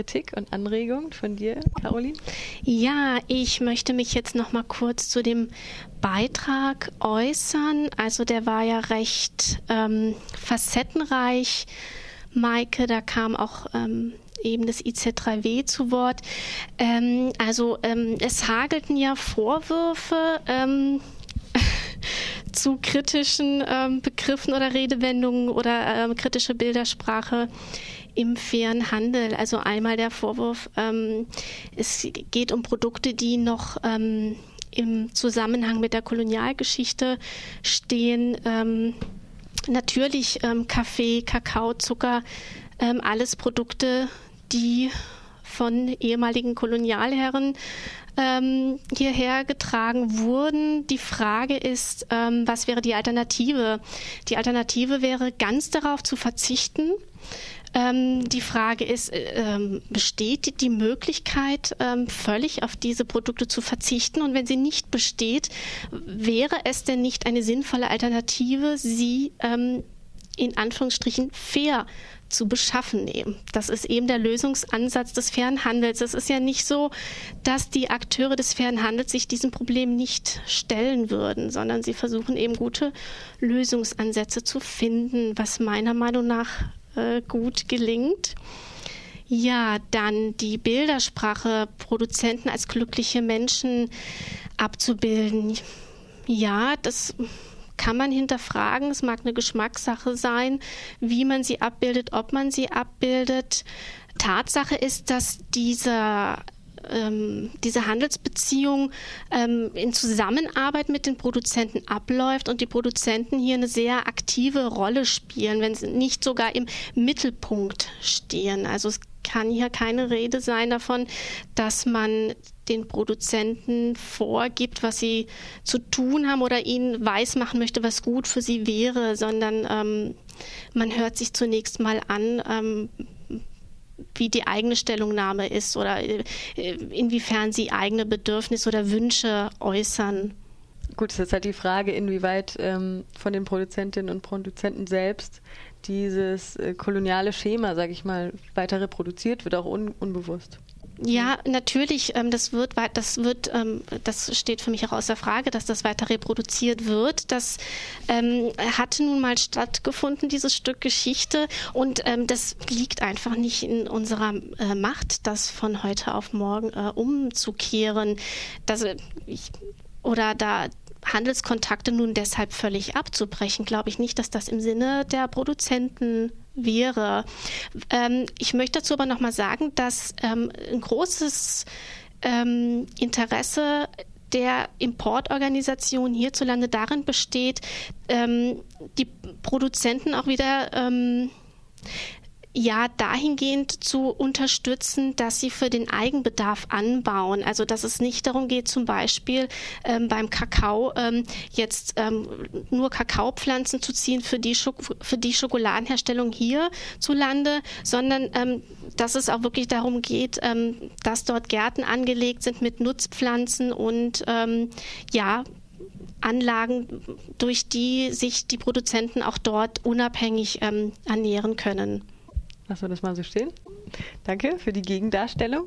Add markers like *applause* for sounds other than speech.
Kritik und Anregung von dir, Caroline? Ja, ich möchte mich jetzt noch mal kurz zu dem Beitrag äußern. Also der war ja recht ähm, facettenreich. Maike, da kam auch ähm, eben das IZ3W zu Wort. Ähm, also ähm, es hagelten ja Vorwürfe ähm, *laughs* zu kritischen ähm, Begriffen oder Redewendungen oder kritische Bildersprache im fairen Handel. Also einmal der Vorwurf, ähm, es geht um Produkte, die noch ähm, im Zusammenhang mit der Kolonialgeschichte stehen. Ähm, natürlich ähm, Kaffee, Kakao, Zucker, ähm, alles Produkte, die von ehemaligen Kolonialherren ähm, hierher getragen wurden. Die Frage ist, ähm, was wäre die Alternative? Die Alternative wäre, ganz darauf zu verzichten. Ähm, die Frage ist, äh, ähm, besteht die Möglichkeit, ähm, völlig auf diese Produkte zu verzichten? Und wenn sie nicht besteht, wäre es denn nicht eine sinnvolle Alternative, sie ähm, in Anführungsstrichen fair zu beschaffen nehmen. Das ist eben der Lösungsansatz des fairen Handels. Es ist ja nicht so, dass die Akteure des fairen Handels sich diesem Problem nicht stellen würden, sondern sie versuchen eben gute Lösungsansätze zu finden, was meiner Meinung nach äh, gut gelingt. Ja, dann die Bildersprache, Produzenten als glückliche Menschen abzubilden. Ja, das kann man hinterfragen. Es mag eine Geschmackssache sein, wie man sie abbildet, ob man sie abbildet. Tatsache ist, dass dieser ähm, diese Handelsbeziehung ähm, in Zusammenarbeit mit den Produzenten abläuft und die Produzenten hier eine sehr aktive Rolle spielen, wenn sie nicht sogar im Mittelpunkt stehen. Also es kann hier keine Rede sein davon, dass man den Produzenten vorgibt, was sie zu tun haben oder ihnen weismachen möchte, was gut für sie wäre, sondern ähm, man hört sich zunächst mal an, ähm, wie die eigene Stellungnahme ist oder äh, inwiefern sie eigene Bedürfnisse oder Wünsche äußern. Gut, es ist halt die Frage, inwieweit ähm, von den Produzentinnen und Produzenten selbst dieses äh, koloniale Schema, sage ich mal, weiter reproduziert wird, auch un unbewusst. Ja, natürlich, ähm, das wird, das wird, ähm, das steht für mich auch außer Frage, dass das weiter reproduziert wird. Das ähm, hatte nun mal stattgefunden, dieses Stück Geschichte, und ähm, das liegt einfach nicht in unserer äh, Macht, das von heute auf morgen äh, umzukehren. Das, ich, oder da Handelskontakte nun deshalb völlig abzubrechen, glaube ich nicht, dass das im Sinne der Produzenten wäre. Ähm, ich möchte dazu aber noch mal sagen, dass ähm, ein großes ähm, Interesse der Importorganisation hierzulande darin besteht, ähm, die Produzenten auch wieder ähm, ja dahingehend zu unterstützen, dass sie für den Eigenbedarf anbauen. Also dass es nicht darum geht, zum Beispiel ähm, beim Kakao ähm, jetzt ähm, nur Kakaopflanzen zu ziehen für die, Schok für die Schokoladenherstellung hierzulande, sondern ähm, dass es auch wirklich darum geht, ähm, dass dort Gärten angelegt sind mit Nutzpflanzen und ähm, ja, Anlagen, durch die sich die Produzenten auch dort unabhängig ähm, ernähren können. Lassen wir das mal so stehen. Danke für die Gegendarstellung.